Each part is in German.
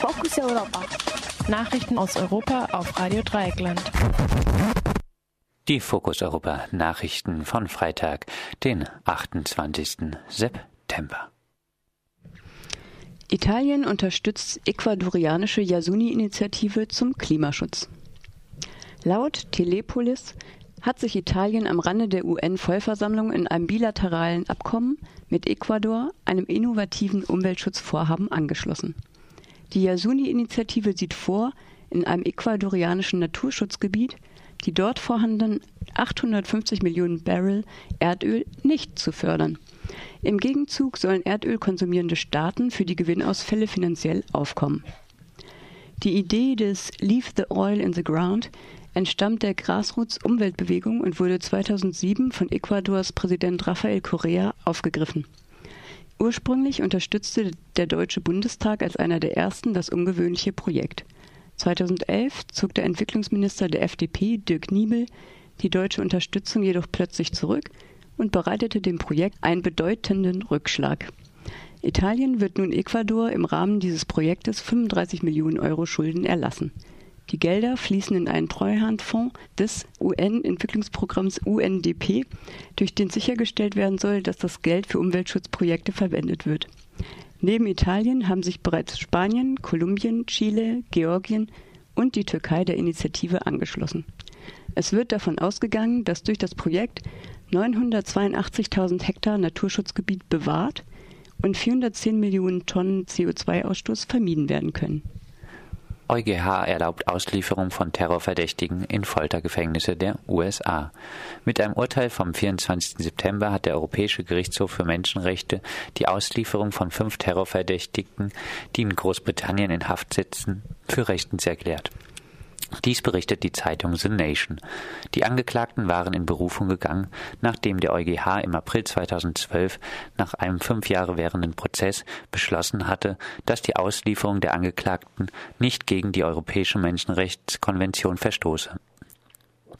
Fokus Europa. Nachrichten aus Europa auf Radio Dreieckland. Die Fokus Europa Nachrichten von Freitag, den 28. September. Italien unterstützt ecuadorianische Yasuni-Initiative zum Klimaschutz. Laut Telepolis hat sich Italien am Rande der UN-Vollversammlung in einem bilateralen Abkommen mit Ecuador einem innovativen Umweltschutzvorhaben angeschlossen. Die Yasuni-Initiative sieht vor, in einem ecuadorianischen Naturschutzgebiet die dort vorhandenen 850 Millionen Barrel Erdöl nicht zu fördern. Im Gegenzug sollen Erdöl konsumierende Staaten für die Gewinnausfälle finanziell aufkommen. Die Idee des Leave the Oil in the Ground entstammt der Grassroots-Umweltbewegung und wurde 2007 von Ecuadors Präsident Rafael Correa aufgegriffen. Ursprünglich unterstützte der Deutsche Bundestag als einer der ersten das ungewöhnliche Projekt. 2011 zog der Entwicklungsminister der FDP, Dirk Niebel, die deutsche Unterstützung jedoch plötzlich zurück und bereitete dem Projekt einen bedeutenden Rückschlag. Italien wird nun Ecuador im Rahmen dieses Projektes 35 Millionen Euro Schulden erlassen. Die Gelder fließen in einen Treuhandfonds des UN-Entwicklungsprogramms UNDP, durch den sichergestellt werden soll, dass das Geld für Umweltschutzprojekte verwendet wird. Neben Italien haben sich bereits Spanien, Kolumbien, Chile, Georgien und die Türkei der Initiative angeschlossen. Es wird davon ausgegangen, dass durch das Projekt 982.000 Hektar Naturschutzgebiet bewahrt und 410 Millionen Tonnen CO2-Ausstoß vermieden werden können. EuGH erlaubt Auslieferung von Terrorverdächtigen in Foltergefängnisse der USA. Mit einem Urteil vom 24. September hat der Europäische Gerichtshof für Menschenrechte die Auslieferung von fünf Terrorverdächtigen, die in Großbritannien in Haft sitzen, für rechtens erklärt. Dies berichtet die Zeitung The Nation. Die Angeklagten waren in Berufung gegangen, nachdem der EuGH im April 2012 nach einem fünf Jahre währenden Prozess beschlossen hatte, dass die Auslieferung der Angeklagten nicht gegen die Europäische Menschenrechtskonvention verstoße.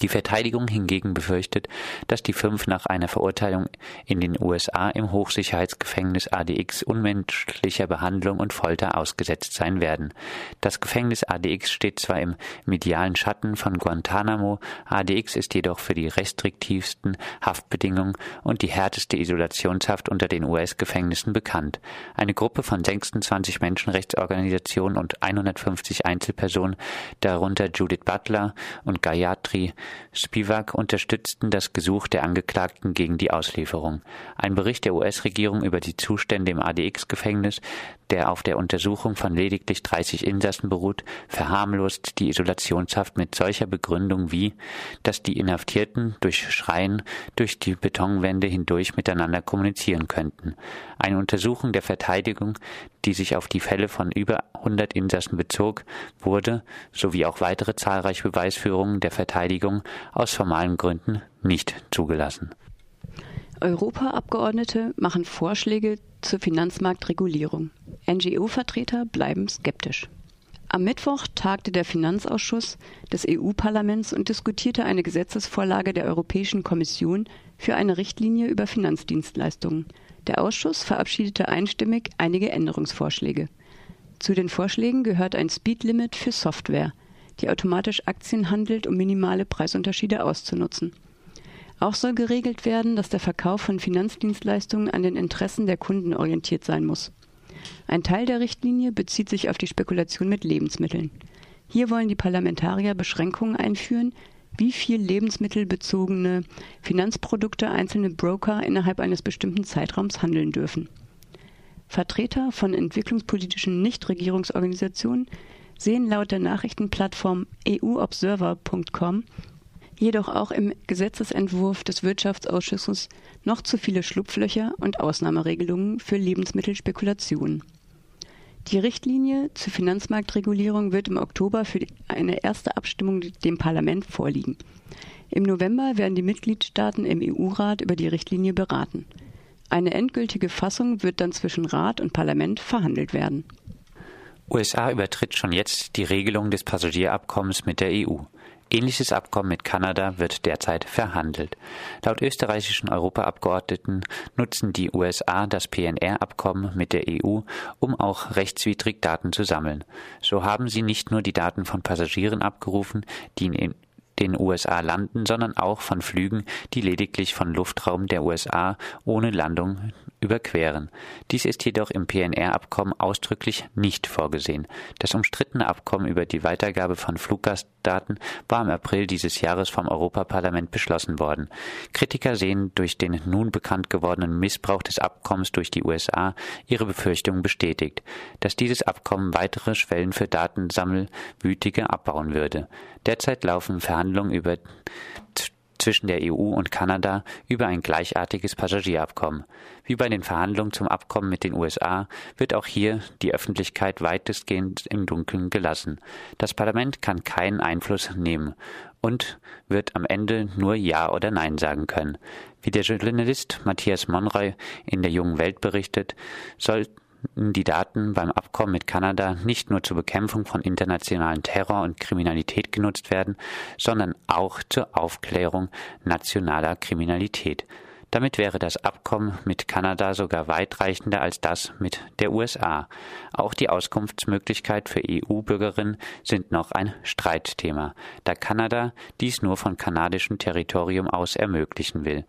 Die Verteidigung hingegen befürchtet, dass die fünf nach einer Verurteilung in den USA im Hochsicherheitsgefängnis ADX unmenschlicher Behandlung und Folter ausgesetzt sein werden. Das Gefängnis ADX steht zwar im medialen Schatten von Guantanamo, ADX ist jedoch für die restriktivsten Haftbedingungen und die härteste Isolationshaft unter den US-Gefängnissen bekannt. Eine Gruppe von 26 Menschenrechtsorganisationen und 150 Einzelpersonen, darunter Judith Butler und Gayatri Spivak unterstützten das Gesuch der Angeklagten gegen die Auslieferung. Ein Bericht der US-Regierung über die Zustände im ADX-Gefängnis, der auf der Untersuchung von lediglich 30 Insassen beruht, verharmlost die Isolationshaft mit solcher Begründung wie, dass die Inhaftierten durch Schreien durch die Betonwände hindurch miteinander kommunizieren könnten. Eine Untersuchung der Verteidigung, die sich auf die Fälle von über 100 Insassen bezog, wurde, sowie auch weitere zahlreiche Beweisführungen der Verteidigung aus formalen Gründen nicht zugelassen. Europaabgeordnete machen Vorschläge zur Finanzmarktregulierung. NGO-Vertreter bleiben skeptisch. Am Mittwoch tagte der Finanzausschuss des EU-Parlaments und diskutierte eine Gesetzesvorlage der Europäischen Kommission für eine Richtlinie über Finanzdienstleistungen. Der Ausschuss verabschiedete einstimmig einige Änderungsvorschläge. Zu den Vorschlägen gehört ein Speedlimit für Software, die automatisch Aktien handelt, um minimale Preisunterschiede auszunutzen. Auch soll geregelt werden, dass der Verkauf von Finanzdienstleistungen an den Interessen der Kunden orientiert sein muss. Ein Teil der Richtlinie bezieht sich auf die Spekulation mit Lebensmitteln. Hier wollen die Parlamentarier Beschränkungen einführen, wie viel lebensmittelbezogene Finanzprodukte einzelne Broker innerhalb eines bestimmten Zeitraums handeln dürfen. Vertreter von entwicklungspolitischen Nichtregierungsorganisationen sehen laut der Nachrichtenplattform euobserver.com jedoch auch im Gesetzesentwurf des Wirtschaftsausschusses noch zu viele Schlupflöcher und Ausnahmeregelungen für Lebensmittelspekulationen. Die Richtlinie zur Finanzmarktregulierung wird im Oktober für eine erste Abstimmung dem Parlament vorliegen. Im November werden die Mitgliedstaaten im EU-Rat über die Richtlinie beraten. Eine endgültige Fassung wird dann zwischen Rat und Parlament verhandelt werden. USA übertritt schon jetzt die Regelung des Passagierabkommens mit der EU. Ähnliches Abkommen mit Kanada wird derzeit verhandelt. Laut österreichischen Europaabgeordneten nutzen die USA das PNR-Abkommen mit der EU, um auch rechtswidrig Daten zu sammeln. So haben sie nicht nur die Daten von Passagieren abgerufen, die in den USA landen, sondern auch von Flügen, die lediglich von Luftraum der USA ohne Landung überqueren. Dies ist jedoch im PNR-Abkommen ausdrücklich nicht vorgesehen. Das umstrittene Abkommen über die Weitergabe von Fluggastdaten war im April dieses Jahres vom Europaparlament beschlossen worden. Kritiker sehen durch den nun bekannt gewordenen Missbrauch des Abkommens durch die USA ihre Befürchtungen bestätigt, dass dieses Abkommen weitere Schwellen für Datensammelwütige abbauen würde. Derzeit laufen Verhandlungen über zwischen der EU und Kanada über ein gleichartiges Passagierabkommen. Wie bei den Verhandlungen zum Abkommen mit den USA wird auch hier die Öffentlichkeit weitestgehend im Dunkeln gelassen. Das Parlament kann keinen Einfluss nehmen und wird am Ende nur Ja oder Nein sagen können. Wie der Journalist Matthias Monroy in der Jungen Welt berichtet, soll die Daten beim Abkommen mit Kanada nicht nur zur Bekämpfung von internationalen Terror und Kriminalität genutzt werden, sondern auch zur Aufklärung nationaler Kriminalität. Damit wäre das Abkommen mit Kanada sogar weitreichender als das mit der USA. Auch die Auskunftsmöglichkeit für EU-Bürgerinnen sind noch ein Streitthema, da Kanada dies nur von kanadischem Territorium aus ermöglichen will.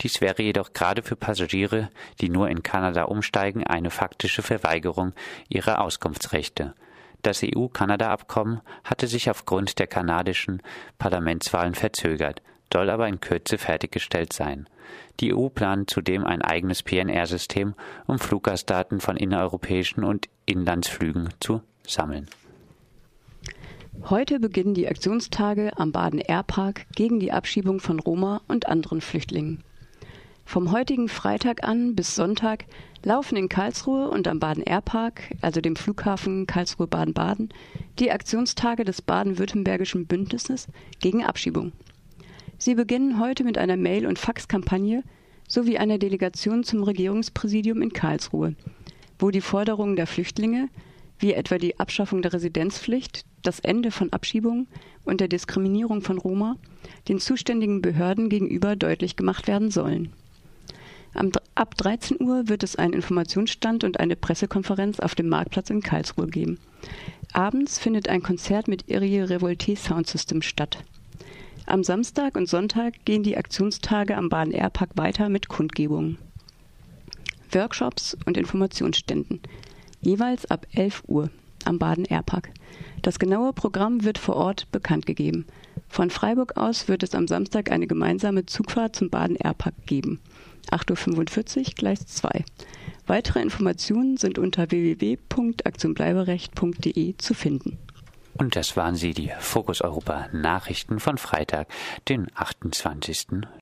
Dies wäre jedoch gerade für Passagiere, die nur in Kanada umsteigen, eine faktische Verweigerung ihrer Auskunftsrechte. Das EU-Kanada-Abkommen hatte sich aufgrund der kanadischen Parlamentswahlen verzögert, soll aber in Kürze fertiggestellt sein. Die EU plant zudem ein eigenes PNR-System, um Fluggastdaten von innereuropäischen und Inlandsflügen zu sammeln. Heute beginnen die Aktionstage am Baden Airpark gegen die Abschiebung von Roma und anderen Flüchtlingen. Vom heutigen Freitag an bis Sonntag laufen in Karlsruhe und am Baden-Airpark, also dem Flughafen Karlsruhe-Baden-Baden, die Aktionstage des baden-württembergischen Bündnisses gegen Abschiebung. Sie beginnen heute mit einer Mail- und Faxkampagne sowie einer Delegation zum Regierungspräsidium in Karlsruhe, wo die Forderungen der Flüchtlinge, wie etwa die Abschaffung der Residenzpflicht, das Ende von Abschiebungen und der Diskriminierung von Roma, den zuständigen Behörden gegenüber deutlich gemacht werden sollen. Ab 13 Uhr wird es einen Informationsstand und eine Pressekonferenz auf dem Marktplatz in Karlsruhe geben. Abends findet ein Konzert mit Irie Revolte Sound System statt. Am Samstag und Sonntag gehen die Aktionstage am Bahn Airpark weiter mit Kundgebungen, Workshops und Informationsständen, jeweils ab 11 Uhr am Baden Airpark. Das genaue Programm wird vor Ort bekannt gegeben. Von Freiburg aus wird es am Samstag eine gemeinsame Zugfahrt zum Baden Airpark geben. 8.45 Uhr, Gleis 2. Weitere Informationen sind unter www.aktionbleiberecht.de zu finden. Und das waren sie, die Fokus Europa Nachrichten von Freitag, den 28.